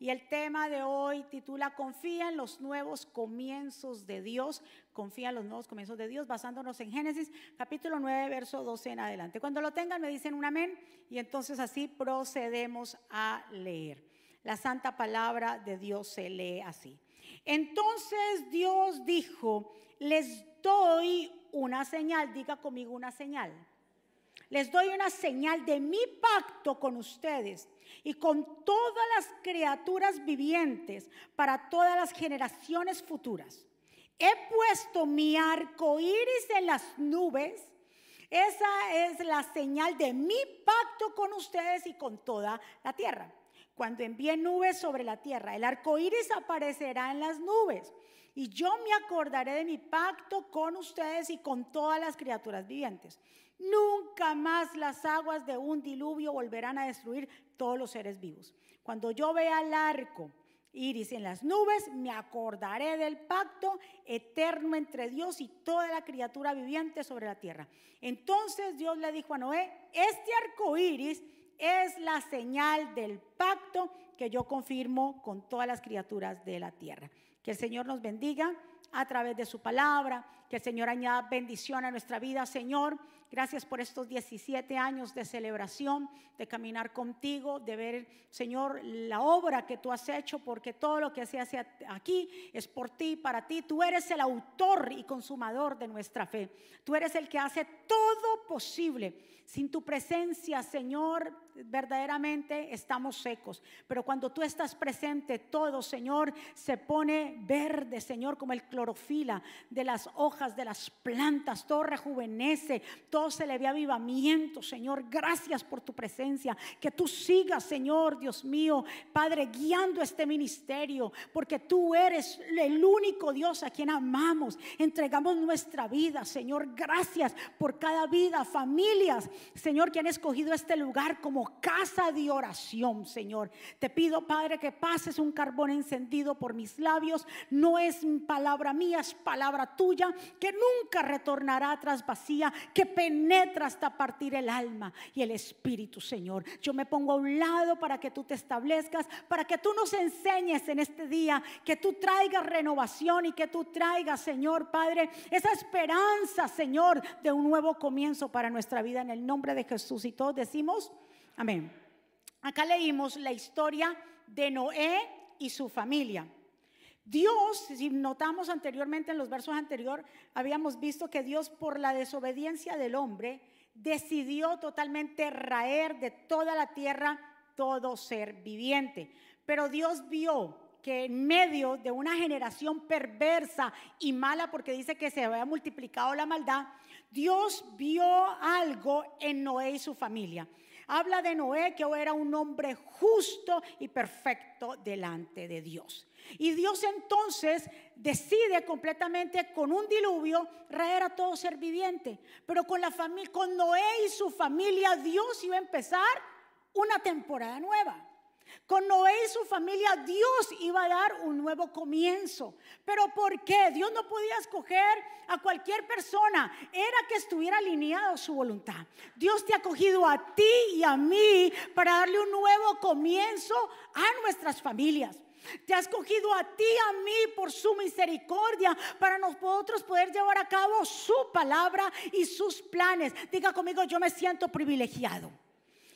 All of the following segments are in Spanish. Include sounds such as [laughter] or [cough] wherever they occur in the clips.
y el tema de hoy titula Confía en los nuevos comienzos de Dios. Confía en los nuevos comienzos de Dios, basándonos en Génesis capítulo 9, verso 12 en adelante. Cuando lo tengan me dicen un amén y entonces así procedemos a leer. La santa palabra de Dios se lee así. Entonces Dios dijo, les doy una señal, diga conmigo una señal. Les doy una señal de mi pacto con ustedes y con todas las criaturas vivientes para todas las generaciones futuras. He puesto mi arco iris en las nubes. Esa es la señal de mi pacto con ustedes y con toda la tierra. Cuando envíe nubes sobre la tierra, el arco iris aparecerá en las nubes. Y yo me acordaré de mi pacto con ustedes y con todas las criaturas vivientes. Nunca más las aguas de un diluvio volverán a destruir todos los seres vivos. Cuando yo vea el arco iris en las nubes, me acordaré del pacto eterno entre Dios y toda la criatura viviente sobre la tierra. Entonces Dios le dijo a Noé, este arco iris es la señal del pacto que yo confirmo con todas las criaturas de la tierra. Que el Señor nos bendiga a través de su palabra, que el Señor añada bendición a nuestra vida, Señor. Gracias por estos 17 años de celebración, de caminar contigo, de ver, Señor, la obra que tú has hecho, porque todo lo que se hace aquí es por ti, para ti. Tú eres el autor y consumador de nuestra fe. Tú eres el que hace todo posible. Sin tu presencia, Señor, verdaderamente estamos secos. Pero cuando tú estás presente, todo, Señor, se pone verde, Señor, como el clorofila de las hojas de las plantas. Todo rejuvenece, todo se le ve avivamiento, Señor. Gracias por tu presencia. Que tú sigas, Señor, Dios mío, Padre, guiando este ministerio, porque tú eres el único Dios a quien amamos. Entregamos nuestra vida, Señor. Gracias por cada vida, familias, Señor, que han escogido este lugar como casa de oración, Señor. Te pido, Padre, que pases un carbón encendido por mis labios. No es palabra mía, es palabra tuya, que nunca retornará tras vacía, que penetra hasta partir el alma y el espíritu, Señor. Yo me pongo a un lado para que tú te establezcas, para que tú nos enseñes en este día, que tú traigas renovación y que tú traigas, Señor, Padre, esa esperanza, Señor, de un nuevo comienzo para nuestra vida en el nombre de Jesús. Y todos decimos, Amén. Acá leímos la historia de Noé y su familia. Dios, si notamos anteriormente en los versos anteriores, habíamos visto que Dios por la desobediencia del hombre decidió totalmente raer de toda la tierra todo ser viviente. Pero Dios vio que en medio de una generación perversa y mala, porque dice que se había multiplicado la maldad, Dios vio algo en Noé y su familia habla de Noé que era un hombre justo y perfecto delante de Dios. Y Dios entonces decide completamente con un diluvio raer a todo ser viviente. Pero con la con Noé y su familia, Dios iba a empezar una temporada nueva. Con Noé y su familia Dios iba a dar un nuevo comienzo. Pero ¿por qué? Dios no podía escoger a cualquier persona. Era que estuviera alineado su voluntad. Dios te ha cogido a ti y a mí para darle un nuevo comienzo a nuestras familias. Te ha escogido a ti, a mí, por su misericordia, para nosotros poder llevar a cabo su palabra y sus planes. Diga conmigo, yo me siento privilegiado.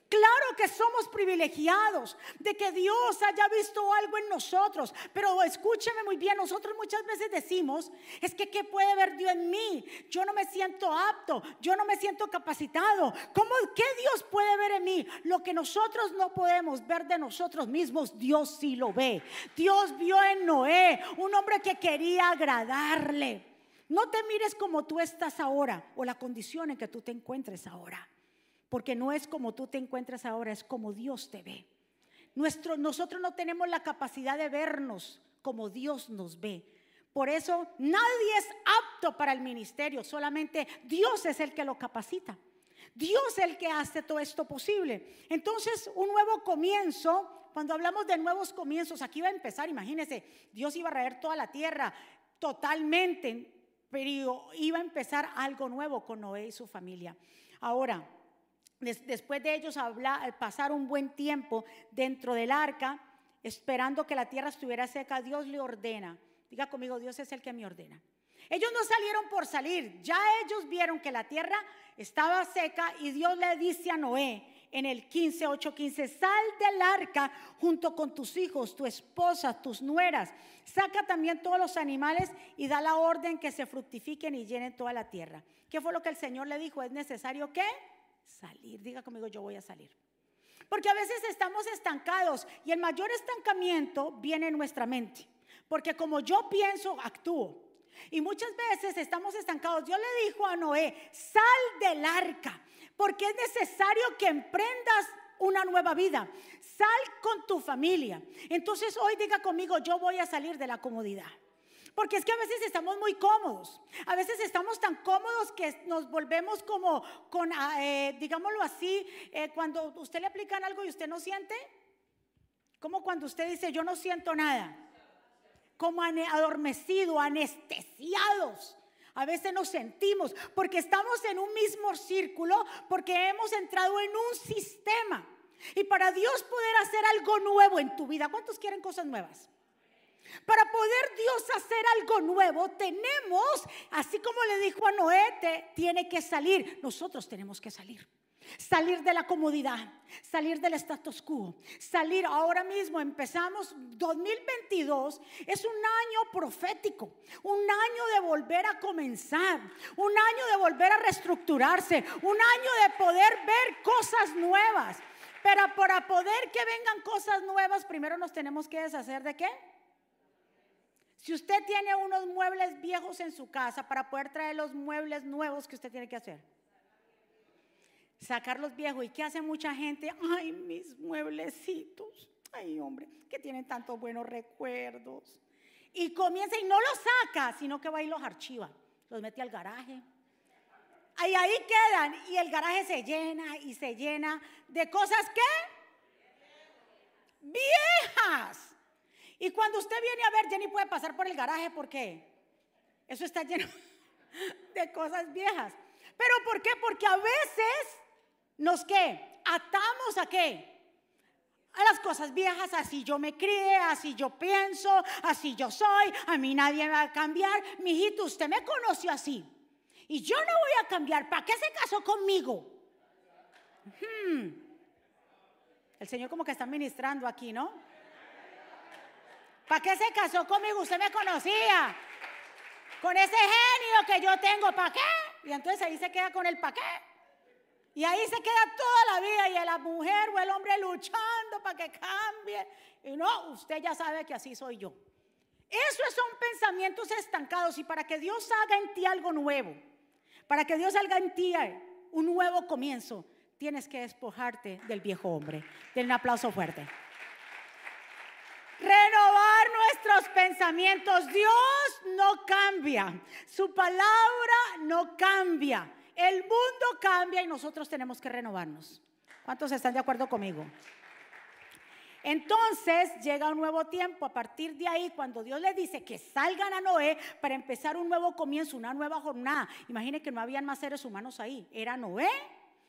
Claro que somos privilegiados de que Dios haya visto algo en nosotros, pero escúcheme muy bien, nosotros muchas veces decimos, es que ¿qué puede ver Dios en mí? Yo no me siento apto, yo no me siento capacitado. ¿Cómo qué Dios puede ver en mí? Lo que nosotros no podemos ver de nosotros mismos, Dios sí lo ve. Dios vio en Noé un hombre que quería agradarle. No te mires como tú estás ahora o la condición en que tú te encuentres ahora porque no es como tú te encuentras ahora, es como Dios te ve. Nuestro, nosotros no tenemos la capacidad de vernos como Dios nos ve. Por eso nadie es apto para el ministerio, solamente Dios es el que lo capacita. Dios es el que hace todo esto posible. Entonces, un nuevo comienzo, cuando hablamos de nuevos comienzos, aquí va a empezar, imagínense, Dios iba a raer toda la tierra totalmente, pero iba a empezar algo nuevo con Noé y su familia. Ahora, después de ellos hablar, pasar un buen tiempo dentro del arca, esperando que la tierra estuviera seca, Dios le ordena. Diga conmigo, Dios es el que me ordena. Ellos no salieron por salir, ya ellos vieron que la tierra estaba seca y Dios le dice a Noé en el 15, 8, 15, sal del arca junto con tus hijos, tu esposa, tus nueras, saca también todos los animales y da la orden que se fructifiquen y llenen toda la tierra. ¿Qué fue lo que el Señor le dijo? Es necesario que salir, diga conmigo, yo voy a salir. Porque a veces estamos estancados y el mayor estancamiento viene en nuestra mente. Porque como yo pienso, actúo. Y muchas veces estamos estancados. Dios le dijo a Noé, sal del arca, porque es necesario que emprendas una nueva vida. Sal con tu familia. Entonces hoy diga conmigo, yo voy a salir de la comodidad. Porque es que a veces estamos muy cómodos. A veces estamos tan cómodos que nos volvemos como, con, ah, eh, digámoslo así, eh, cuando usted le aplican algo y usted no siente. Como cuando usted dice, yo no siento nada. Como adormecido, anestesiados. A veces nos sentimos porque estamos en un mismo círculo, porque hemos entrado en un sistema. Y para Dios poder hacer algo nuevo en tu vida, ¿cuántos quieren cosas nuevas? Para poder Dios hacer algo nuevo, tenemos, así como le dijo a Noé, tiene que salir. Nosotros tenemos que salir. Salir de la comodidad, salir del status quo, salir ahora mismo, empezamos 2022, es un año profético, un año de volver a comenzar, un año de volver a reestructurarse, un año de poder ver cosas nuevas. Pero para poder que vengan cosas nuevas, primero nos tenemos que deshacer de qué? Si usted tiene unos muebles viejos en su casa, para poder traer los muebles nuevos que usted tiene que hacer. Sacar los viejos. ¿Y qué hace mucha gente? Ay, mis mueblecitos. Ay, hombre, que tienen tantos buenos recuerdos. Y comienza y no los saca, sino que va y los archiva. Los mete al garaje. Ahí, ahí quedan. Y el garaje se llena y se llena de cosas que viejas. Y cuando usted viene a ver, Jenny puede pasar por el garaje porque eso está lleno [laughs] de cosas viejas. ¿Pero por qué? Porque a veces nos qué? Atamos a qué? A las cosas viejas, así yo me crié, así yo pienso, así yo soy, a mí nadie me va a cambiar. Mijito, usted me conoció así. Y yo no voy a cambiar. ¿Para qué se casó conmigo? Hmm. El Señor como que está ministrando aquí, ¿no? ¿Para qué se casó conmigo? Usted me conocía. Con ese genio que yo tengo, ¿para qué? Y entonces ahí se queda con el ¿para qué? Y ahí se queda toda la vida y la mujer o el hombre luchando para que cambie. Y no, usted ya sabe que así soy yo. Esos son pensamientos estancados y para que Dios haga en ti algo nuevo, para que Dios haga en ti un nuevo comienzo, tienes que despojarte del viejo hombre. Den un aplauso fuerte renovar nuestros pensamientos. Dios no cambia, su palabra no cambia, el mundo cambia y nosotros tenemos que renovarnos. ¿Cuántos están de acuerdo conmigo? Entonces llega un nuevo tiempo. A partir de ahí, cuando Dios le dice que salgan a Noé para empezar un nuevo comienzo, una nueva jornada. Imagine que no habían más seres humanos ahí. Era Noé,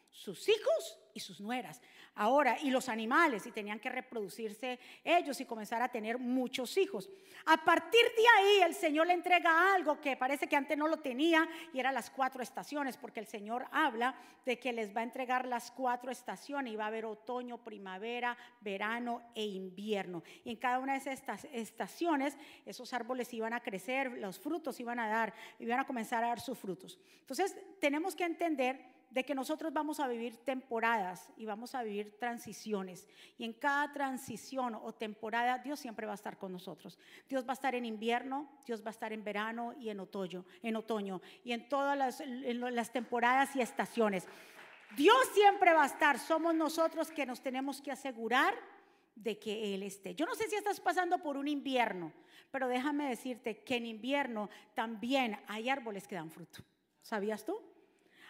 sus hijos y sus nueras. Ahora, y los animales, y tenían que reproducirse ellos y comenzar a tener muchos hijos. A partir de ahí, el Señor le entrega algo que parece que antes no lo tenía, y eran las cuatro estaciones, porque el Señor habla de que les va a entregar las cuatro estaciones, y va a haber otoño, primavera, verano e invierno. Y en cada una de estas estaciones, esos árboles iban a crecer, los frutos iban a dar, iban a comenzar a dar sus frutos. Entonces, tenemos que entender de que nosotros vamos a vivir temporadas y vamos a vivir transiciones. Y en cada transición o temporada Dios siempre va a estar con nosotros. Dios va a estar en invierno, Dios va a estar en verano y en otoño, en otoño y en todas las, las temporadas y estaciones. Dios siempre va a estar. Somos nosotros que nos tenemos que asegurar de que Él esté. Yo no sé si estás pasando por un invierno, pero déjame decirte que en invierno también hay árboles que dan fruto. ¿Sabías tú?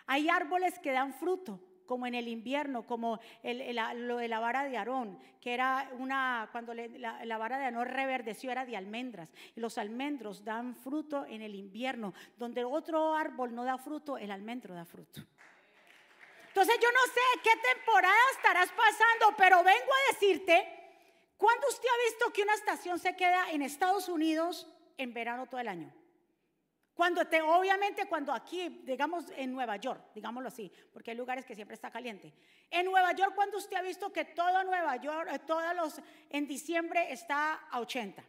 Hay árboles que dan fruto, como en el invierno, como lo de la vara de Aarón, que era una, cuando la, vara de Aarón reverdeció era de almendras. Y los almendros dan fruto en el invierno. Donde otro árbol no da fruto, el almendro da fruto. Entonces yo no sé qué temporada estarás pasando, pero vengo a decirte ¿Cuándo usted ha visto que una estación se queda en Estados Unidos en verano todo el año? Cuando te, obviamente cuando aquí, digamos en Nueva York, digámoslo así, porque hay lugares que siempre está caliente. En Nueva York, cuando usted ha visto que todo Nueva York, eh, todos los en diciembre está a 80.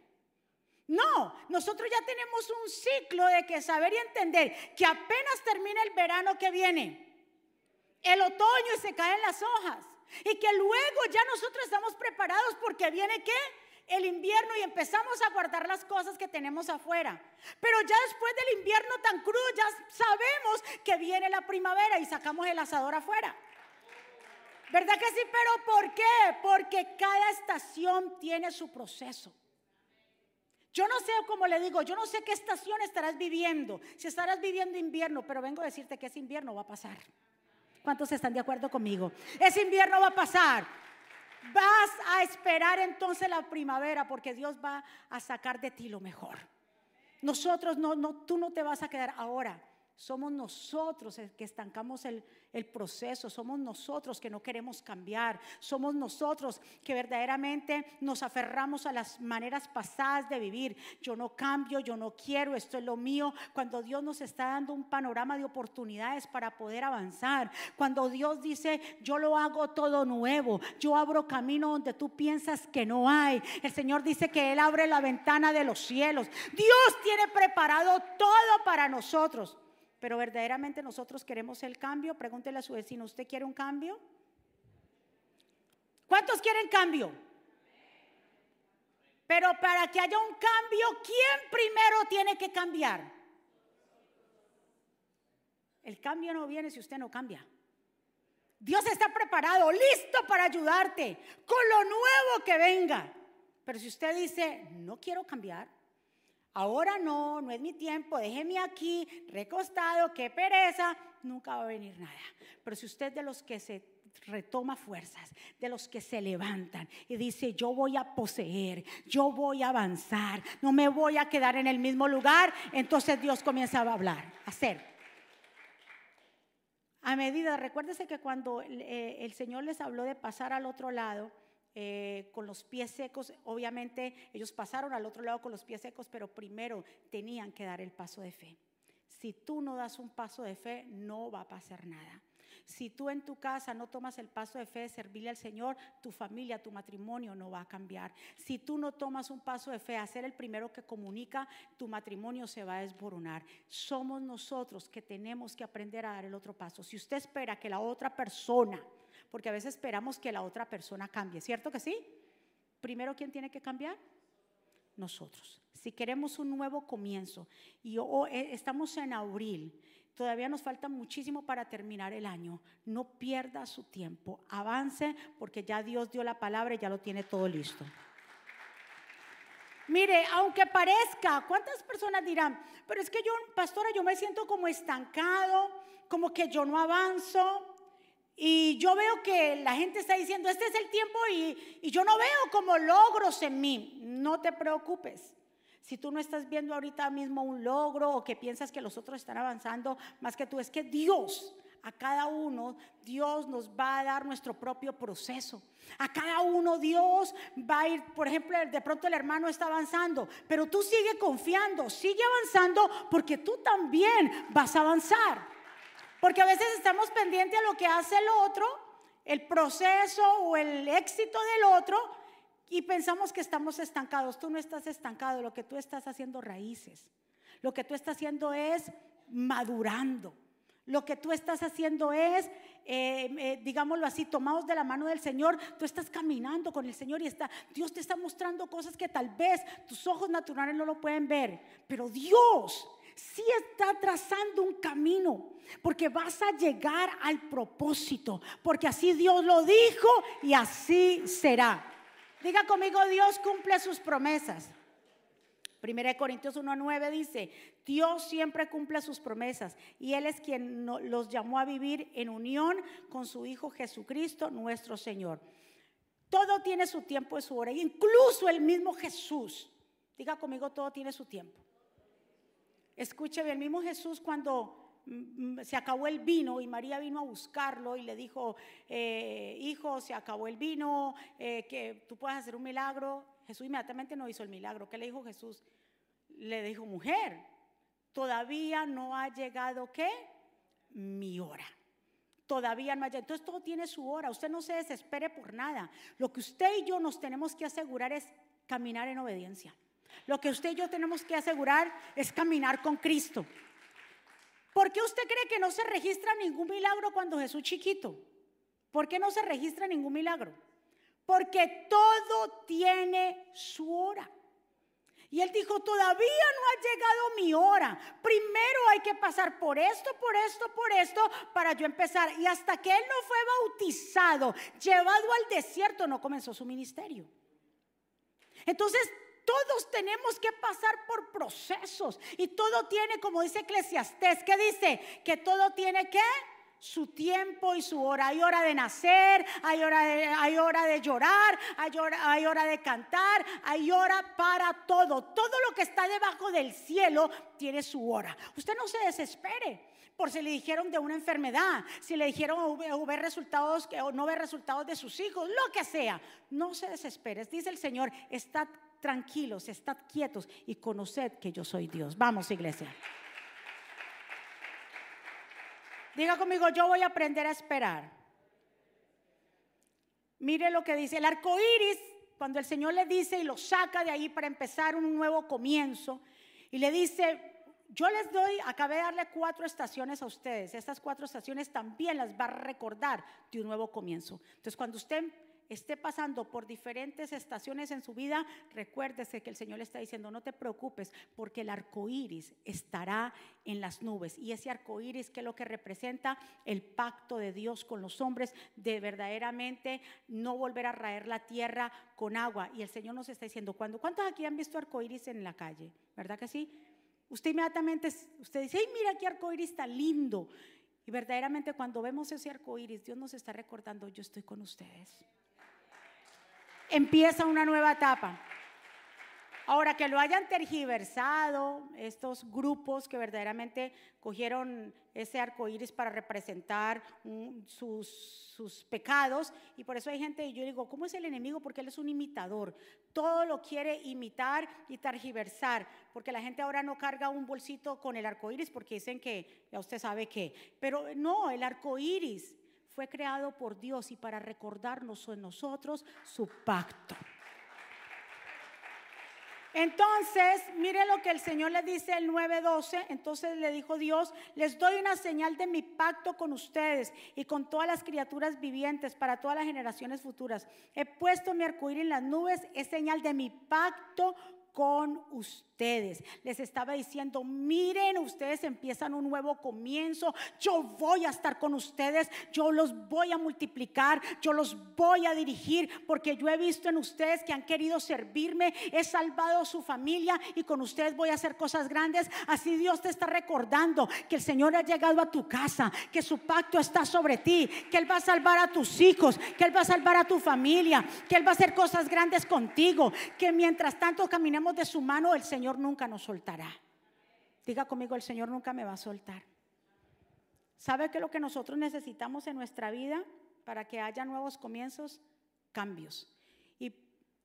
No, nosotros ya tenemos un ciclo de que saber y entender que apenas termina el verano que viene, el otoño y se caen las hojas. Y que luego ya nosotros estamos preparados porque viene qué? El invierno y empezamos a guardar las cosas que tenemos afuera. Pero ya después del invierno tan crudo ya sabemos que viene la primavera y sacamos el asador afuera. ¿Verdad que sí? Pero ¿por qué? Porque cada estación tiene su proceso. Yo no sé, como le digo, yo no sé qué estación estarás viviendo. Si estarás viviendo invierno, pero vengo a decirte que ese invierno va a pasar. ¿Cuántos están de acuerdo conmigo? Ese invierno va a pasar. Vas a esperar entonces la primavera porque Dios va a sacar de ti lo mejor. Nosotros no, no, tú no te vas a quedar ahora. Somos nosotros que estancamos el, el proceso, somos nosotros que no queremos cambiar, somos nosotros que verdaderamente nos aferramos a las maneras pasadas de vivir. Yo no cambio, yo no quiero, esto es lo mío. Cuando Dios nos está dando un panorama de oportunidades para poder avanzar, cuando Dios dice, yo lo hago todo nuevo, yo abro camino donde tú piensas que no hay. El Señor dice que Él abre la ventana de los cielos. Dios tiene preparado todo para nosotros. Pero verdaderamente nosotros queremos el cambio. Pregúntele a su vecino, ¿usted quiere un cambio? ¿Cuántos quieren cambio? Pero para que haya un cambio, ¿quién primero tiene que cambiar? El cambio no viene si usted no cambia. Dios está preparado, listo para ayudarte con lo nuevo que venga. Pero si usted dice, no quiero cambiar, ahora no, no es mi tiempo, déjeme aquí, recostado, qué pereza, nunca va a venir nada. Pero si usted de los que se retoma fuerzas, de los que se levantan y dice, yo voy a poseer, yo voy a avanzar, no me voy a quedar en el mismo lugar, entonces Dios comienza a hablar, a hacer. A medida, recuérdese que cuando eh, el Señor les habló de pasar al otro lado, eh, con los pies secos. Obviamente ellos pasaron al otro lado con los pies secos, pero primero tenían que dar el paso de fe. Si tú no das un paso de fe, no va a pasar nada. Si tú en tu casa no tomas el paso de fe de servirle al Señor, tu familia, tu matrimonio no va a cambiar. Si tú no tomas un paso de fe a ser el primero que comunica, tu matrimonio se va a desboronar. Somos nosotros que tenemos que aprender a dar el otro paso. Si usted espera que la otra persona porque a veces esperamos que la otra persona cambie, ¿cierto que sí? Primero, ¿quién tiene que cambiar? Nosotros. Si queremos un nuevo comienzo y eh, estamos en abril, todavía nos falta muchísimo para terminar el año. No pierda su tiempo, avance porque ya Dios dio la palabra y ya lo tiene todo listo. Mire, aunque parezca, ¿cuántas personas dirán? Pero es que yo, pastora, yo me siento como estancado, como que yo no avanzo. Y yo veo que la gente está diciendo, este es el tiempo y, y, yo no veo como logros en mí. No te preocupes. Si tú no estás viendo ahorita mismo un logro o que piensas que los otros están avanzando más que tú, es que Dios, a cada uno, Dios nos va a dar nuestro propio proceso. A cada uno Dios va a ir, por ejemplo, de pronto el hermano está avanzando, pero tú sigue confiando, sigue avanzando porque tú también vas a avanzar. Porque a veces estamos pendientes a lo que hace el otro, el proceso o el éxito del otro, y pensamos que estamos estancados. Tú no estás estancado, lo que tú estás haciendo raíces. Lo que tú estás haciendo es madurando. Lo que tú estás haciendo es, eh, eh, digámoslo así, tomados de la mano del Señor, tú estás caminando con el Señor y está, Dios te está mostrando cosas que tal vez tus ojos naturales no lo pueden ver, pero Dios sí está trazando un camino, porque vas a llegar al propósito, porque así Dios lo dijo y así será. Diga conmigo, Dios cumple sus promesas. Primera de Corintios 1.9 dice, Dios siempre cumple sus promesas y Él es quien los llamó a vivir en unión con su Hijo Jesucristo, nuestro Señor. Todo tiene su tiempo y su hora, incluso el mismo Jesús. Diga conmigo, todo tiene su tiempo. Escuche el mismo Jesús cuando mm, se acabó el vino y María vino a buscarlo y le dijo, eh, hijo, se acabó el vino, eh, que tú puedes hacer un milagro. Jesús inmediatamente no hizo el milagro. ¿Qué le dijo Jesús? Le dijo, mujer, todavía no ha llegado qué? Mi hora. Todavía no ha llegado. Entonces todo tiene su hora. Usted no se desespere por nada. Lo que usted y yo nos tenemos que asegurar es caminar en obediencia. Lo que usted y yo tenemos que asegurar es caminar con Cristo. ¿Por qué usted cree que no se registra ningún milagro cuando Jesús chiquito? ¿Por qué no se registra ningún milagro? Porque todo tiene su hora. Y él dijo, todavía no ha llegado mi hora. Primero hay que pasar por esto, por esto, por esto, para yo empezar. Y hasta que él no fue bautizado, llevado al desierto, no comenzó su ministerio. Entonces, todos tenemos que pasar por procesos y todo tiene, como dice Eclesiastés, que dice que todo tiene que su tiempo y su hora. Hay hora de nacer, hay hora de, hay hora de llorar, hay hora, hay hora de cantar, hay hora para todo. Todo lo que está debajo del cielo tiene su hora. Usted no se desespere por si le dijeron de una enfermedad, si le dijeron o ver resultados o no ver resultados de sus hijos, lo que sea. No se desespere. Dice el Señor, estad tranquilos, estad quietos y conoced que yo soy Dios. Vamos, iglesia. Diga conmigo, yo voy a aprender a esperar. Mire lo que dice el arco iris, cuando el Señor le dice y lo saca de ahí para empezar un nuevo comienzo, y le dice: Yo les doy, acabé de darle cuatro estaciones a ustedes. Estas cuatro estaciones también las va a recordar de un nuevo comienzo. Entonces, cuando usted esté pasando por diferentes estaciones en su vida, recuérdese que el Señor le está diciendo, no te preocupes, porque el arco iris estará en las nubes. Y ese arco iris, que es lo que representa el pacto de Dios con los hombres, de verdaderamente no volver a raer la tierra con agua. Y el Señor nos está diciendo, ¿cuándo? ¿cuántos aquí han visto arco iris en la calle? ¿Verdad que sí? Usted inmediatamente, usted dice, ay, mira qué arco iris está lindo. Y verdaderamente cuando vemos ese arco iris, Dios nos está recordando, yo estoy con ustedes empieza una nueva etapa. Ahora, que lo hayan tergiversado estos grupos que verdaderamente cogieron ese arco iris para representar sus, sus, pecados, y por eso hay gente, y yo digo, ¿cómo es el enemigo? Porque él es un imitador. Todo lo quiere imitar y tergiversar, porque la gente ahora no carga un bolsito con el arco iris porque dicen que ya usted sabe qué. Pero no, el arco iris fue creado por Dios y para recordarnos en nosotros su pacto. Entonces, mire lo que el Señor le dice el 9:12. Entonces le dijo Dios, les doy una señal de mi pacto con ustedes y con todas las criaturas vivientes para todas las generaciones futuras. He puesto mi arcoíris en las nubes, es señal de mi pacto con ustedes. Les estaba diciendo, miren, ustedes empiezan un nuevo comienzo, yo voy a estar con ustedes, yo los voy a multiplicar, yo los voy a dirigir, porque yo he visto en ustedes que han querido servirme, he salvado su familia y con ustedes voy a hacer cosas grandes. Así Dios te está recordando que el Señor ha llegado a tu casa, que su pacto está sobre ti, que Él va a salvar a tus hijos, que Él va a salvar a tu familia, que Él va a hacer cosas grandes contigo, que mientras tanto caminemos de su mano, el Señor nunca nos soltará. Diga conmigo, el Señor nunca me va a soltar. ¿Sabe que lo que nosotros necesitamos en nuestra vida para que haya nuevos comienzos? Cambios. ¿Y,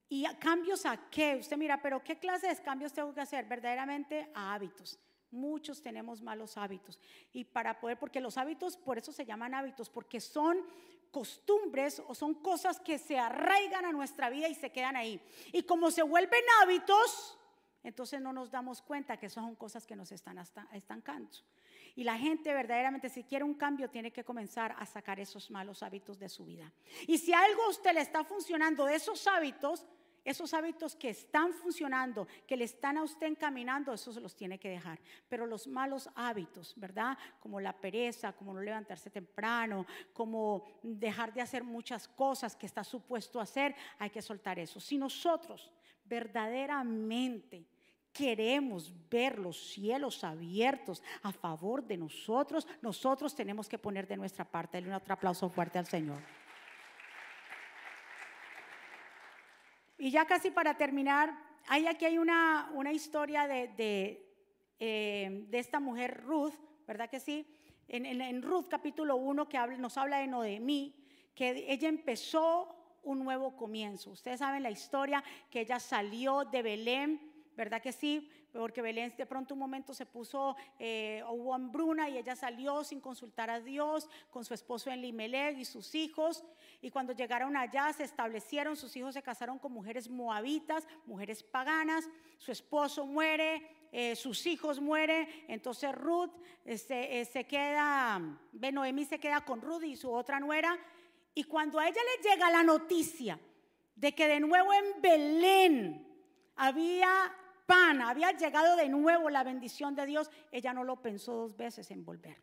y cambios a qué? Usted mira, pero ¿qué clase de cambios tengo que hacer? Verdaderamente a hábitos. Muchos tenemos malos hábitos. Y para poder, porque los hábitos, por eso se llaman hábitos, porque son costumbres o son cosas que se arraigan a nuestra vida y se quedan ahí. Y como se vuelven hábitos, entonces no nos damos cuenta que son cosas que nos están estancando. Y la gente verdaderamente si quiere un cambio tiene que comenzar a sacar esos malos hábitos de su vida. Y si algo a usted le está funcionando de esos hábitos, esos hábitos que están funcionando, que le están a usted encaminando, esos los tiene que dejar. Pero los malos hábitos, ¿verdad? Como la pereza, como no levantarse temprano, como dejar de hacer muchas cosas que está supuesto hacer, hay que soltar eso. Si nosotros verdaderamente queremos ver los cielos abiertos a favor de nosotros, nosotros tenemos que poner de nuestra parte. Denle un otro aplauso fuerte al Señor. Y ya casi para terminar, hay aquí hay una, una historia de, de, eh, de esta mujer Ruth, ¿verdad que sí? En, en, Ruth capítulo 1 que nos habla de Noemí, que ella empezó un nuevo comienzo. Ustedes saben la historia que ella salió de Belén, ¿verdad que sí? Porque Belén de pronto un momento se puso, eh, hubo hambruna y ella salió sin consultar a Dios con su esposo en Limelec y sus hijos. Y cuando llegaron allá se establecieron, sus hijos se casaron con mujeres moabitas, mujeres paganas, su esposo muere, eh, sus hijos mueren, entonces Ruth eh, se, se, queda, Noemí se queda con Ruth y su otra nuera, y cuando a ella le llega la noticia de que de nuevo en Belén había pan, había llegado de nuevo la bendición de Dios, ella no lo pensó dos veces en volver.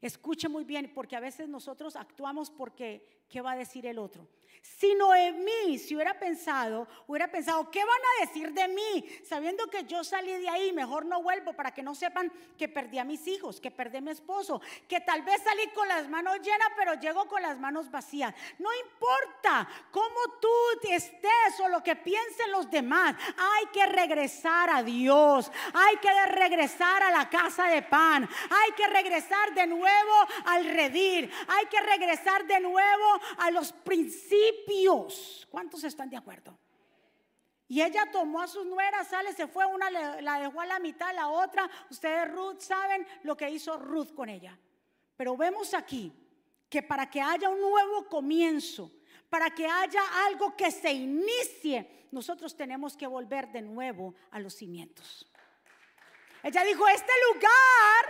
Escuche muy bien, porque a veces nosotros actuamos porque, ¿qué va a decir el otro? Si Noemí si hubiera pensado, hubiera pensado, ¿qué van a decir de mí? Sabiendo que yo salí de ahí, mejor no vuelvo para que no sepan que perdí a mis hijos, que perdí a mi esposo, que tal vez salí con las manos llenas, pero llego con las manos vacías. No importa cómo tú estés o lo que piensen los demás, hay que regresar a Dios, hay que regresar a la casa de pan, hay que regresar de nuevo al redir, hay que regresar de nuevo a los principios ¿Cuántos están de acuerdo? Y ella tomó a sus nueras, sale, se fue, una la dejó a la mitad, la otra. Ustedes, Ruth, saben lo que hizo Ruth con ella. Pero vemos aquí que para que haya un nuevo comienzo, para que haya algo que se inicie, nosotros tenemos que volver de nuevo a los cimientos. Ella dijo, este lugar,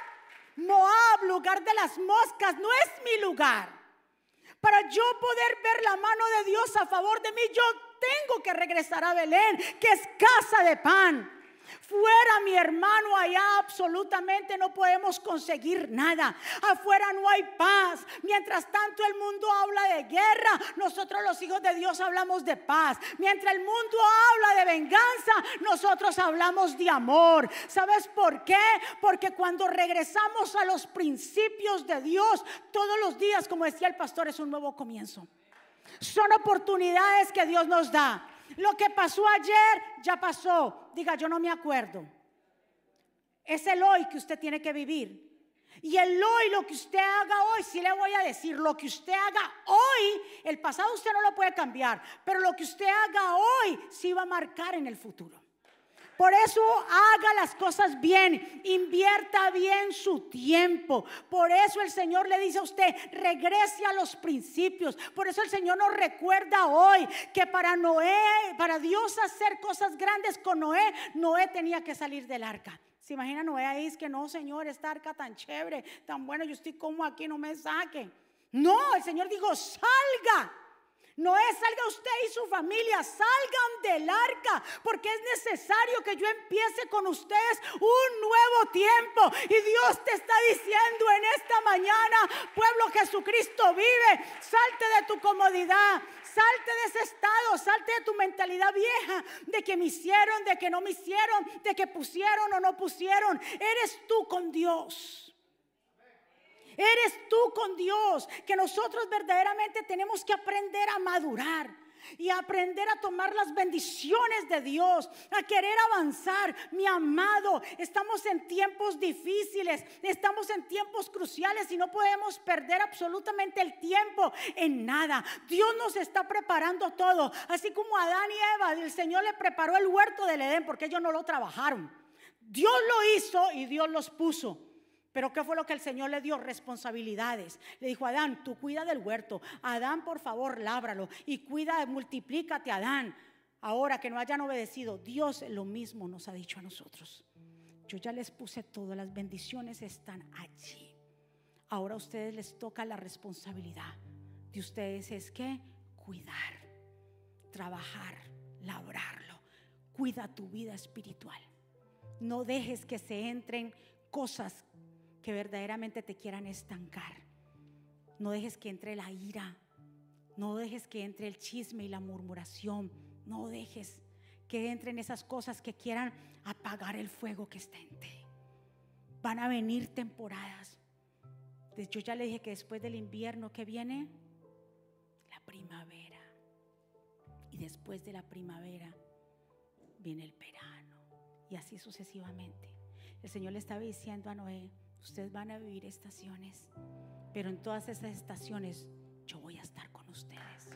Moab, lugar de las moscas, no es mi lugar. Para yo poder ver la mano de Dios a favor de mí, yo tengo que regresar a Belén, que es casa de pan. Fuera, mi hermano, absolutamente no podemos conseguir nada. Afuera no hay paz. Mientras tanto el mundo habla de guerra, nosotros los hijos de Dios hablamos de paz. Mientras el mundo habla de venganza, nosotros hablamos de amor. ¿Sabes por qué? Porque cuando regresamos a los principios de Dios, todos los días, como decía el pastor, es un nuevo comienzo. Son oportunidades que Dios nos da. Lo que pasó ayer ya pasó. Diga, yo no me acuerdo. Es el hoy que usted tiene que vivir. Y el hoy, lo que usted haga hoy, sí le voy a decir, lo que usted haga hoy, el pasado usted no lo puede cambiar, pero lo que usted haga hoy sí va a marcar en el futuro. Por eso haga las cosas bien, invierta bien su tiempo. Por eso el Señor le dice a usted, regrese a los principios. Por eso el Señor nos recuerda hoy que para Noé, para Dios hacer cosas grandes con Noé, Noé tenía que salir del arca. ¿Se imagina Noé ahí? Es que no, Señor, esta arca tan chévere, tan buena, yo estoy como aquí, no me saque. No, el Señor dijo, salga. Noé, salga usted y su familia, salgan del arca, porque es necesario que yo empiece con ustedes un nuevo tiempo. Y Dios te está diciendo en esta mañana, pueblo Jesucristo vive, salte de tu comodidad, salte de ese estado, salte de tu mentalidad vieja, de que me hicieron, de que no me hicieron, de que pusieron o no pusieron. Eres tú con Dios. Eres tú con Dios, que nosotros verdaderamente tenemos que aprender a madurar y aprender a tomar las bendiciones de Dios, a querer avanzar. Mi amado, estamos en tiempos difíciles, estamos en tiempos cruciales y no podemos perder absolutamente el tiempo en nada. Dios nos está preparando todo, así como Adán y Eva, el Señor le preparó el huerto del Edén porque ellos no lo trabajaron. Dios lo hizo y Dios los puso. Pero ¿qué fue lo que el Señor le dio? Responsabilidades. Le dijo, Adán, tú cuida del huerto. Adán, por favor, lábralo. Y cuida, multiplícate, Adán. Ahora que no hayan obedecido, Dios lo mismo nos ha dicho a nosotros. Yo ya les puse todas las bendiciones, están allí. Ahora a ustedes les toca la responsabilidad de ustedes es que cuidar, trabajar, labrarlo. Cuida tu vida espiritual. No dejes que se entren cosas que verdaderamente te quieran estancar. No dejes que entre la ira. No dejes que entre el chisme y la murmuración. No dejes que entren esas cosas que quieran apagar el fuego que está en ti. Van a venir temporadas. Yo ya le dije que después del invierno que viene, la primavera. Y después de la primavera viene el verano. Y así sucesivamente. El Señor le estaba diciendo a Noé, Ustedes van a vivir estaciones, pero en todas esas estaciones yo voy a estar con ustedes.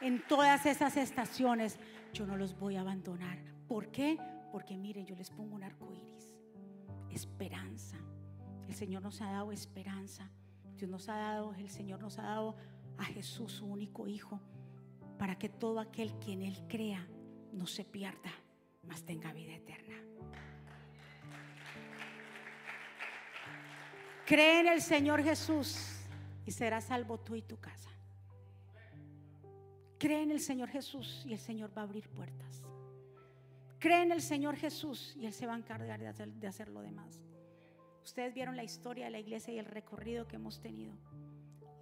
En todas esas estaciones yo no los voy a abandonar. ¿Por qué? Porque miren, yo les pongo un arco iris. Esperanza. El Señor nos ha dado esperanza. Dios nos ha dado, el Señor nos ha dado a Jesús, su único Hijo, para que todo aquel que en Él crea no se pierda, mas tenga vida eterna. Cree en el Señor Jesús y serás salvo tú y tu casa. Cree en el Señor Jesús y el Señor va a abrir puertas. Cree en el Señor Jesús y Él se va a encargar de hacer, de hacer lo demás. Ustedes vieron la historia de la iglesia y el recorrido que hemos tenido.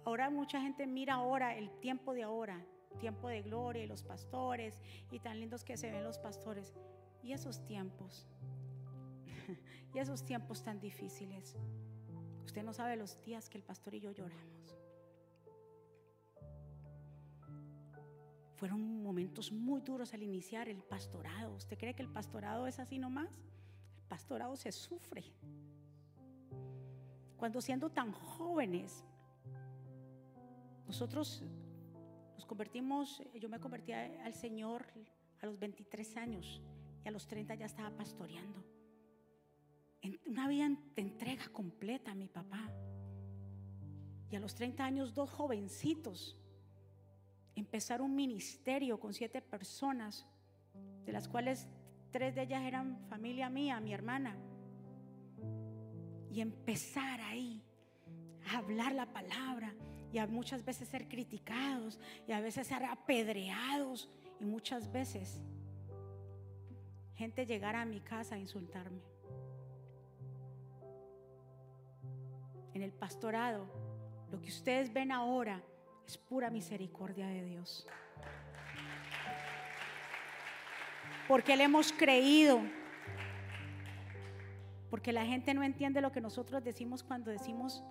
Ahora mucha gente mira ahora el tiempo de ahora, tiempo de gloria y los pastores y tan lindos que se ven los pastores. Y esos tiempos, [laughs] y esos tiempos tan difíciles. Usted no sabe los días que el pastor y yo lloramos. Fueron momentos muy duros al iniciar el pastorado. ¿Usted cree que el pastorado es así nomás? El pastorado se sufre. Cuando siendo tan jóvenes, nosotros nos convertimos, yo me convertí al Señor a los 23 años y a los 30 ya estaba pastoreando. Una vida de entrega completa a mi papá. Y a los 30 años dos jovencitos empezar un ministerio con siete personas, de las cuales tres de ellas eran familia mía, mi hermana. Y empezar ahí a hablar la palabra y a muchas veces ser criticados y a veces ser apedreados y muchas veces gente llegar a mi casa a insultarme. En el pastorado, lo que ustedes ven ahora es pura misericordia de Dios. Porque le hemos creído. Porque la gente no entiende lo que nosotros decimos cuando decimos,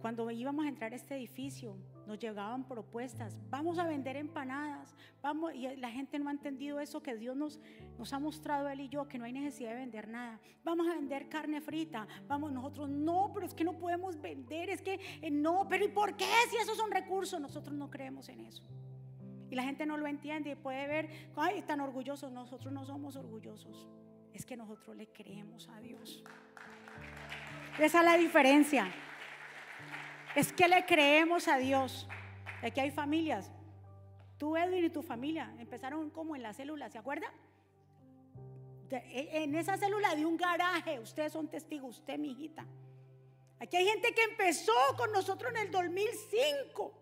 cuando íbamos a entrar a este edificio, nos llegaban propuestas, vamos a vender empanadas, vamos, y la gente no ha entendido eso que Dios nos, nos ha mostrado él y yo, que no hay necesidad de vender nada. Vamos a vender carne frita, vamos nosotros, no, pero es que no podemos vender, es que eh, no, pero ¿y por qué si esos son recursos? Nosotros no creemos en eso. Y la gente no lo entiende y puede ver, ay, están orgullosos, nosotros no somos orgullosos, es que nosotros le creemos a Dios. Esa es la diferencia. Es que le creemos a Dios. Aquí hay familias. Tú, Edwin, y tu familia empezaron como en la célula, ¿se acuerda? E, en esa célula de un garaje, ustedes son testigos, usted, mi hijita. Aquí hay gente que empezó con nosotros en el 2005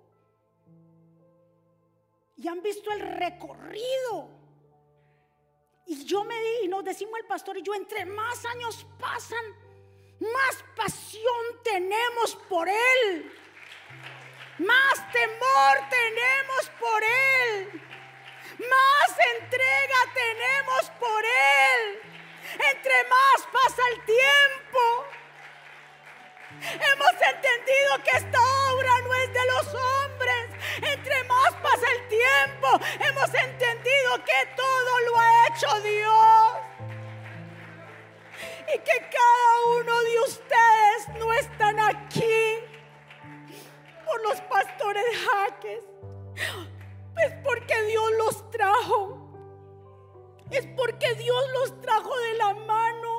y han visto el recorrido. Y yo me di, y nos decimos el pastor y yo, entre más años pasan, más pasión tenemos por Él. Más temor tenemos por Él. Más entrega tenemos por Él. Entre más pasa el tiempo. Hemos entendido que esta obra no es de los hombres. Entre más pasa el tiempo, hemos entendido que todo lo ha hecho Dios y que cada uno de ustedes no están aquí por los pastores jaques. Es porque Dios los trajo. Es porque Dios los trajo de la mano.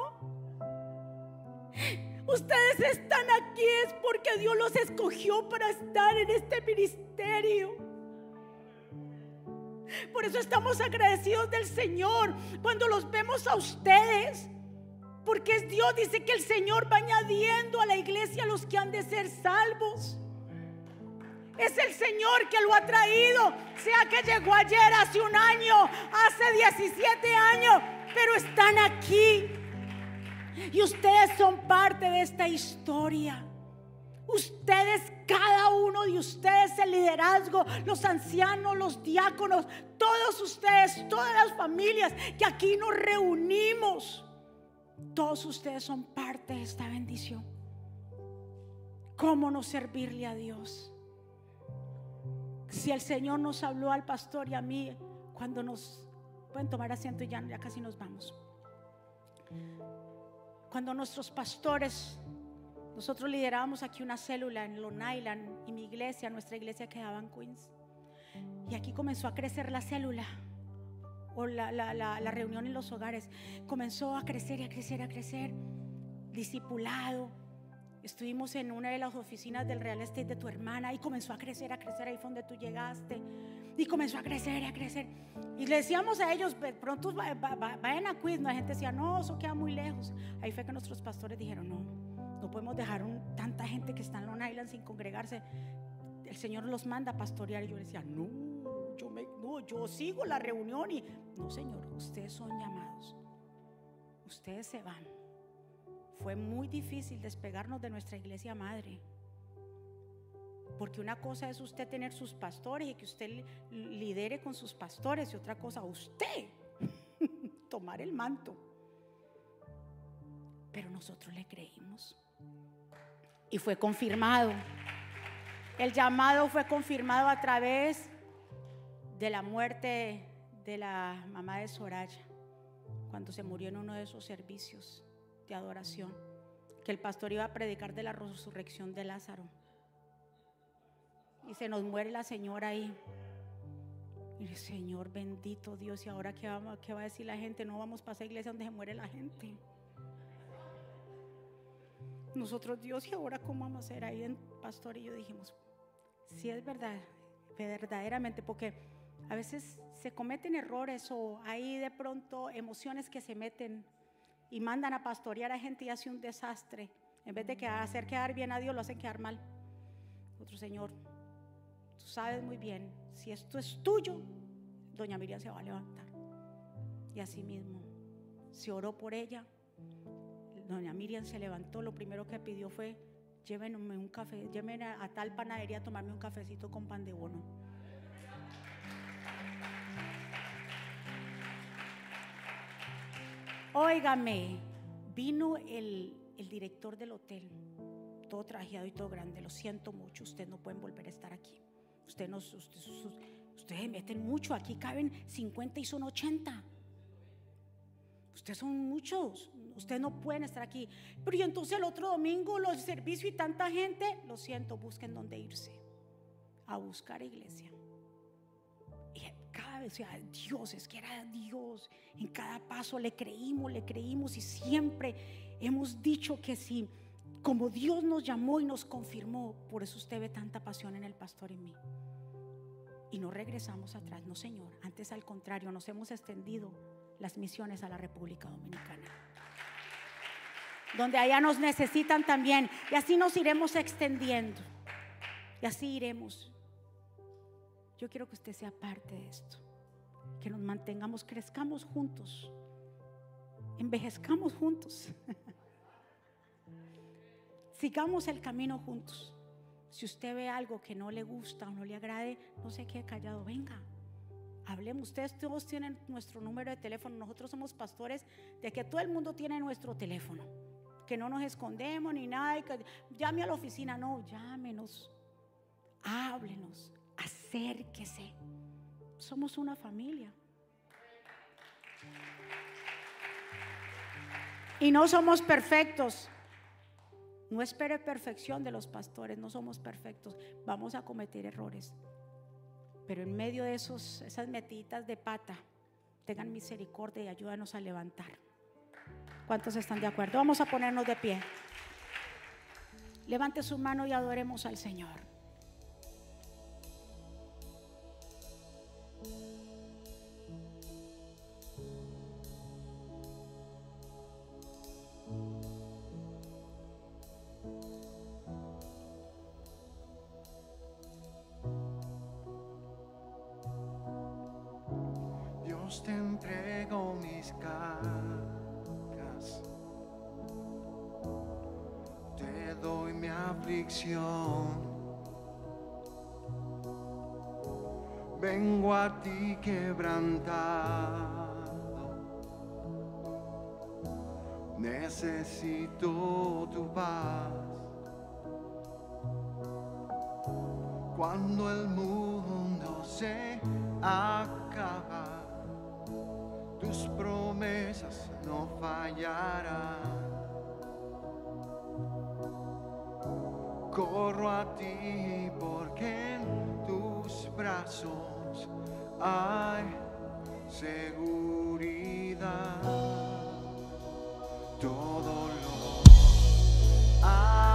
Ustedes están aquí es porque Dios los escogió para estar en este ministerio. Por eso estamos agradecidos del Señor cuando los vemos a ustedes. Porque es Dios, dice que el Señor va añadiendo a la iglesia los que han de ser salvos. Es el Señor que lo ha traído, sea que llegó ayer, hace un año, hace 17 años, pero están aquí. Y ustedes son parte de esta historia. Ustedes, cada uno de ustedes, el liderazgo, los ancianos, los diáconos, todos ustedes, todas las familias que aquí nos reunimos todos ustedes son parte de esta bendición. ¿Cómo no servirle a Dios? Si el Señor nos habló al pastor y a mí cuando nos pueden tomar asiento y ya, ya casi nos vamos. Cuando nuestros pastores, nosotros liderábamos aquí una célula en Long Island y mi iglesia, nuestra iglesia quedaba en Queens. Y aquí comenzó a crecer la célula o la, la, la, reunión en los hogares. Comenzó a crecer y a crecer, a crecer. Discipulado. Estuvimos en una de las oficinas del Real Estate de tu hermana y comenzó a crecer, a crecer. Ahí fue donde tú llegaste. Y comenzó a crecer a crecer. Y le decíamos a ellos, pronto vayan a Queens. La gente decía, no, eso queda muy lejos. Ahí fue que nuestros pastores dijeron, no, no podemos dejar tanta gente que está en Long Island sin congregarse. El Señor los manda a pastorear. Y yo decía, no, yo, no, yo sigo la reunión. Y no, Señor, ustedes son llamados. Ustedes se van. Fue muy difícil despegarnos de nuestra iglesia madre. Porque una cosa es usted tener sus pastores y que usted lidere con sus pastores y otra cosa usted [laughs] tomar el manto. Pero nosotros le creímos. Y fue confirmado. El llamado fue confirmado a través de la muerte de la mamá de Soraya, cuando se murió en uno de esos servicios de adoración, que el pastor iba a predicar de la resurrección de Lázaro y se nos muere la señora ahí. Y el Señor bendito Dios, ¿y ahora qué, va a decir la gente? No vamos para esa iglesia donde se muere la gente. Nosotros, Dios, ¿y ahora cómo vamos a hacer? Ahí pastor y yo dijimos, si es verdad, verdaderamente, porque a veces se cometen errores o hay de pronto emociones que se meten y mandan a pastorear a gente y hace un desastre. En vez de hacer quedar bien a Dios, lo hacen quedar mal. Otro Señor, Tú sabes muy bien, si esto es tuyo, doña Miriam se va a levantar. Y así mismo, se oró por ella. Doña Miriam se levantó, lo primero que pidió fue, llévenme un café, llévenme a, tal panadería a tomarme un cafecito con pan de bono. Óigame, vino el, el director del hotel, todo trajeado y todo grande. Lo siento mucho, ustedes no pueden volver a estar aquí. Usted nos, ustedes meten mucho, aquí caben 50 y son 80. Ustedes son muchos, ustedes no pueden estar aquí. Pero y entonces el otro domingo los servicios y tanta gente, lo siento, busquen dónde irse. A buscar iglesia. Cada vez, sea, Dios, es que era Dios. En cada paso le creímos, le creímos y siempre hemos dicho que sí como Dios nos llamó y nos confirmó, por eso usted ve tanta pasión en el pastor y en mí. Y no regresamos atrás, no Señor. Antes al contrario, nos hemos extendido las misiones a la República Dominicana. Donde allá nos necesitan también. Y así nos iremos extendiendo. Y así iremos. Yo quiero que usted sea parte de esto. Que nos mantengamos, crezcamos juntos. Envejezcamos juntos. [laughs] Sigamos el camino juntos. Si usted ve algo que no le gusta o no le agrade, no se quede callado, venga. Hablemos, ustedes todos tienen nuestro número de teléfono, nosotros somos pastores de que todo el mundo tiene nuestro teléfono, que no nos escondemos ni nada, llame a la oficina, no, llámenos, háblenos, acérquese. Somos una familia. Y no somos perfectos. No espere perfección de los pastores, no somos perfectos, vamos a cometer errores. Pero en medio de esos, esas metitas de pata, tengan misericordia y ayúdanos a levantar. ¿Cuántos están de acuerdo? Vamos a ponernos de pie. Levante su mano y adoremos al Señor. corro a ti porque en tus brazos hay seguridad. Todo lo hay.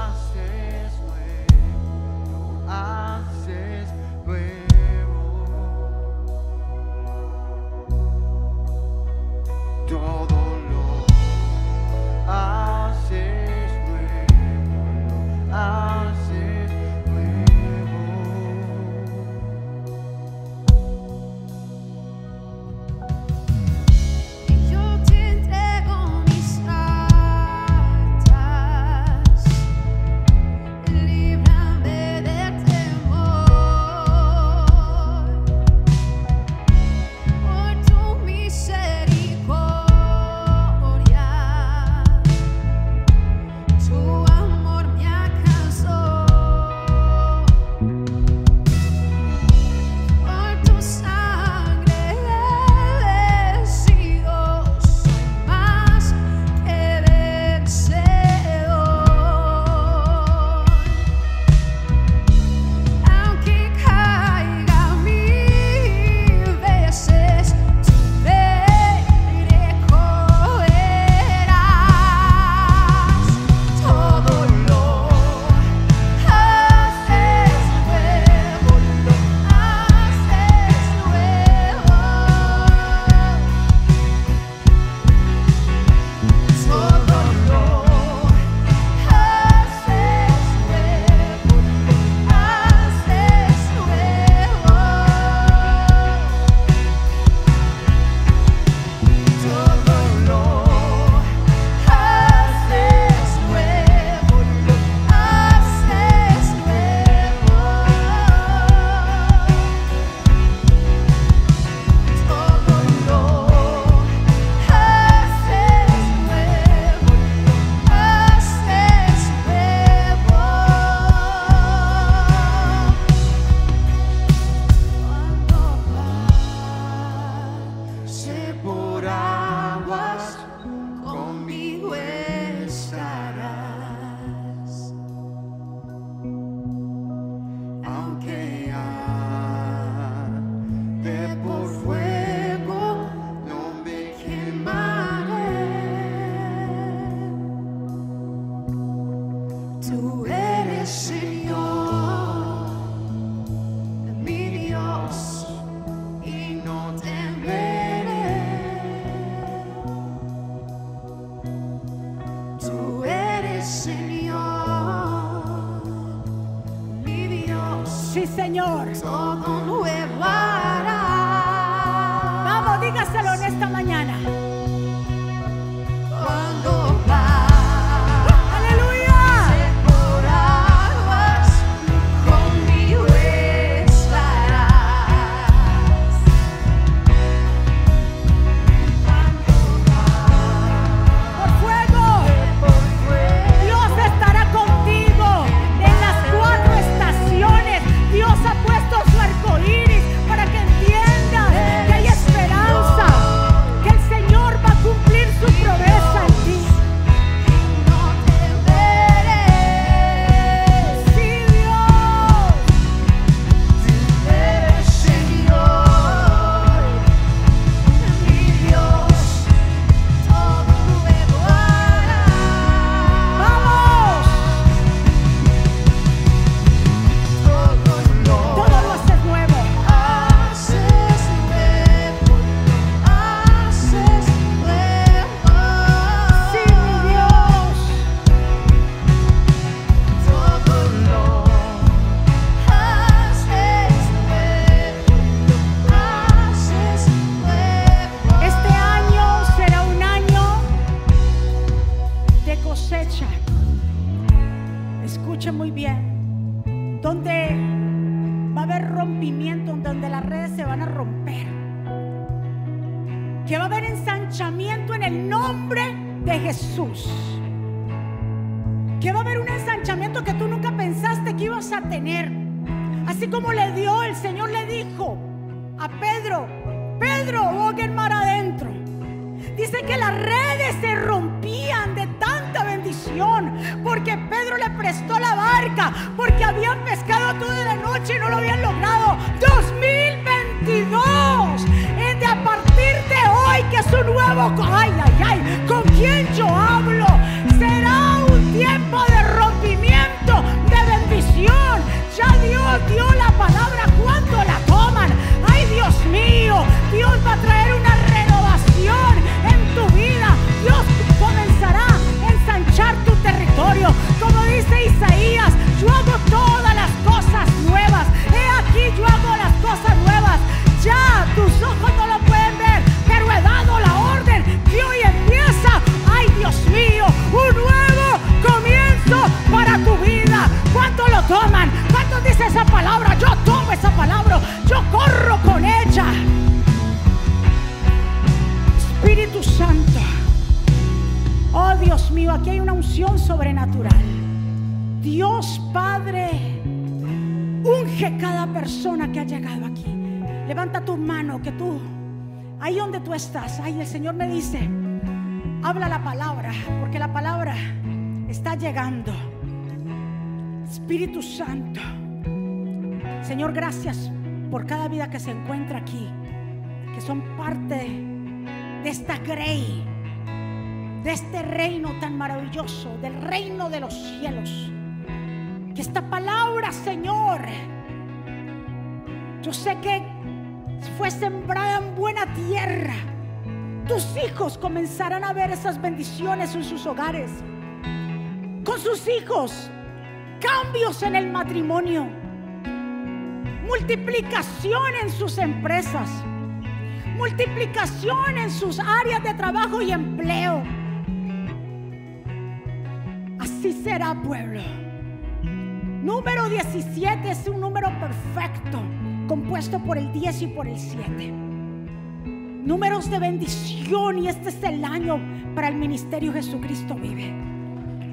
Señor. de Jesús. Que va a haber un ensanchamiento que tú nunca pensaste que ibas a tener. Así como le dio, el Señor le dijo a Pedro, Pedro, boquen mar adentro. Dice que las redes se rompían de tanta bendición porque Pedro le prestó la barca, porque habían pescado toda la noche y no lo habían logrado. 2022 que es un nuevo, ay, ay, ay, con quién yo hablo, será un tiempo de rompimiento, de bendición. Ya Dios dio la palabra cuando la toman. Ay, Dios mío, Dios va a traer una renovación en tu vida. Dios comenzará a ensanchar tu territorio. Como dice Isaías, yo hago todas las cosas nuevas. He aquí yo hago las cosas nuevas. Ya tus ojos no lo pueden toman? ¿Cuántos dicen esa palabra? Yo tomo esa palabra. Yo corro con ella. Espíritu Santo. Oh Dios mío, aquí hay una unción sobrenatural. Dios Padre, unge cada persona que ha llegado aquí. Levanta tu mano, que tú, ahí donde tú estás, ahí el Señor me dice, habla la palabra, porque la palabra está llegando. Espíritu Santo, Señor, gracias por cada vida que se encuentra aquí, que son parte de esta grey, de este reino tan maravilloso, del reino de los cielos. Que esta palabra, Señor, yo sé que fue sembrada en buena tierra. Tus hijos comenzarán a ver esas bendiciones en sus hogares. Con sus hijos, cambios en el matrimonio, multiplicación en sus empresas, multiplicación en sus áreas de trabajo y empleo. Así será, pueblo. Número 17 es un número perfecto, compuesto por el 10 y por el 7. Números de bendición y este es el año para el ministerio Jesucristo vive.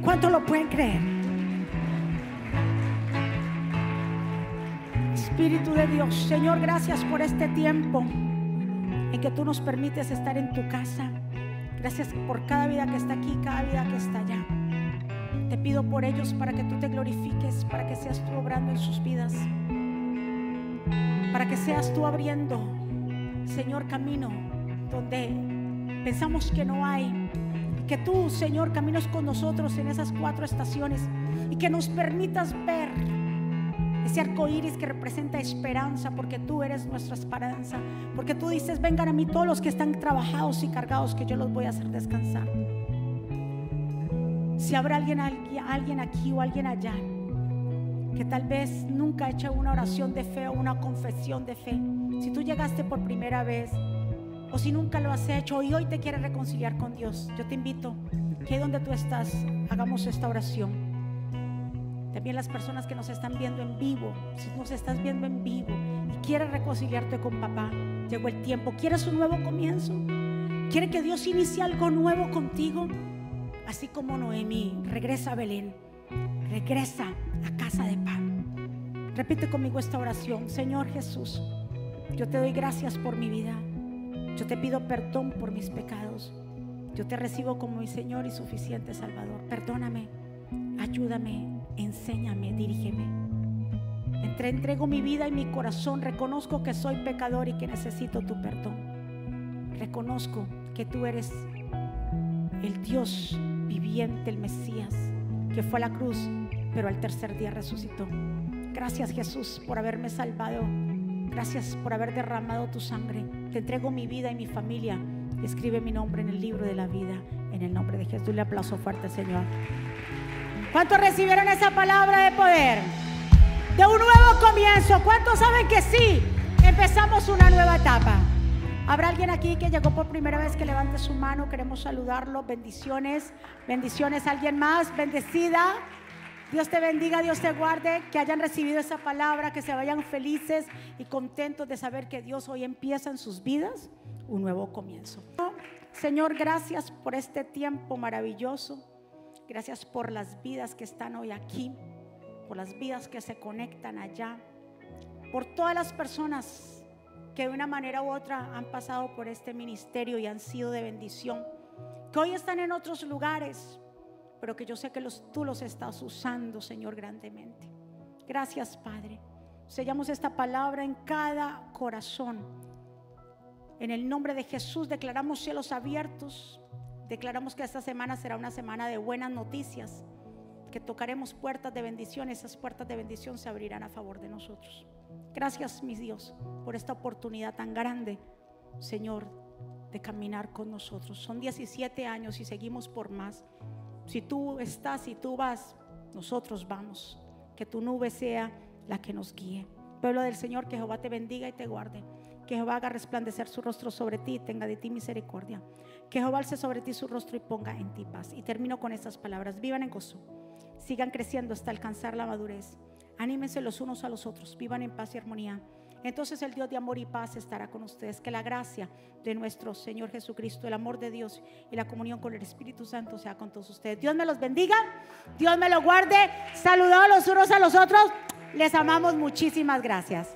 ¿Cuánto lo pueden creer? Espíritu de Dios, Señor, gracias por este tiempo en que tú nos permites estar en tu casa. Gracias por cada vida que está aquí, cada vida que está allá. Te pido por ellos para que tú te glorifiques, para que seas tú obrando en sus vidas, para que seas tú abriendo, Señor, camino donde pensamos que no hay. Que tú, Señor, caminos con nosotros en esas cuatro estaciones y que nos permitas ver ese arco iris que representa esperanza, porque tú eres nuestra esperanza. Porque tú dices: Vengan a mí todos los que están trabajados y cargados, que yo los voy a hacer descansar. Si habrá alguien, alguien, aquí o alguien allá que tal vez nunca ha hecho una oración de fe o una confesión de fe, si tú llegaste por primera vez o si nunca lo has hecho y hoy te quieres reconciliar con Dios, yo te invito que donde tú estás hagamos esta oración. También las personas que nos están viendo en vivo, si nos estás viendo en vivo y quieres reconciliarte con papá, llegó el tiempo. ¿Quieres un nuevo comienzo? ¿Quiere que Dios inicie algo nuevo contigo? Así como Noemí regresa a Belén, regresa a casa de pan. Repite conmigo esta oración. Señor Jesús, yo te doy gracias por mi vida. Yo te pido perdón por mis pecados. Yo te recibo como mi Señor y suficiente Salvador. Perdóname, ayúdame, enséñame, dirígeme. Entre entrego mi vida y mi corazón. Reconozco que soy pecador y que necesito tu perdón. Reconozco que tú eres el Dios viviente, el Mesías, que fue a la cruz, pero al tercer día resucitó. Gracias Jesús por haberme salvado. Gracias por haber derramado tu sangre. Te entrego mi vida y mi familia. Escribe mi nombre en el libro de la vida. En el nombre de Jesús. Le aplauso fuerte, Señor. ¿Cuántos recibieron esa palabra de poder? De un nuevo comienzo. ¿Cuántos saben que sí? Empezamos una nueva etapa. ¿Habrá alguien aquí que llegó por primera vez que levante su mano? Queremos saludarlo. Bendiciones. Bendiciones. ¿Alguien más? Bendecida. Dios te bendiga, Dios te guarde, que hayan recibido esa palabra, que se vayan felices y contentos de saber que Dios hoy empieza en sus vidas un nuevo comienzo. Señor, gracias por este tiempo maravilloso. Gracias por las vidas que están hoy aquí, por las vidas que se conectan allá, por todas las personas que de una manera u otra han pasado por este ministerio y han sido de bendición que hoy están en otros lugares, pero que yo sé que los, tú los estás usando, Señor, grandemente. Gracias, Padre. Sellamos esta palabra en cada corazón. En el nombre de Jesús declaramos cielos abiertos. Declaramos que esta semana será una semana de buenas noticias, que tocaremos puertas de bendición. Esas puertas de bendición se abrirán a favor de nosotros. Gracias, mis Dios, por esta oportunidad tan grande, Señor, de caminar con nosotros. Son 17 años y seguimos por más. Si tú estás y tú vas, nosotros vamos. Que tu nube sea la que nos guíe. Pueblo del Señor, que Jehová te bendiga y te guarde. Que Jehová haga resplandecer su rostro sobre ti y tenga de ti misericordia. Que Jehová alce sobre ti su rostro y ponga en ti paz. Y termino con estas palabras. Vivan en gozo. Sigan creciendo hasta alcanzar la madurez. Anímense los unos a los otros. Vivan en paz y armonía. Entonces el Dios de amor y paz estará con ustedes. Que la gracia de nuestro Señor Jesucristo, el amor de Dios y la comunión con el Espíritu Santo sea con todos ustedes. Dios me los bendiga. Dios me los guarde. Saludados los unos a los otros. Les amamos. Muchísimas gracias.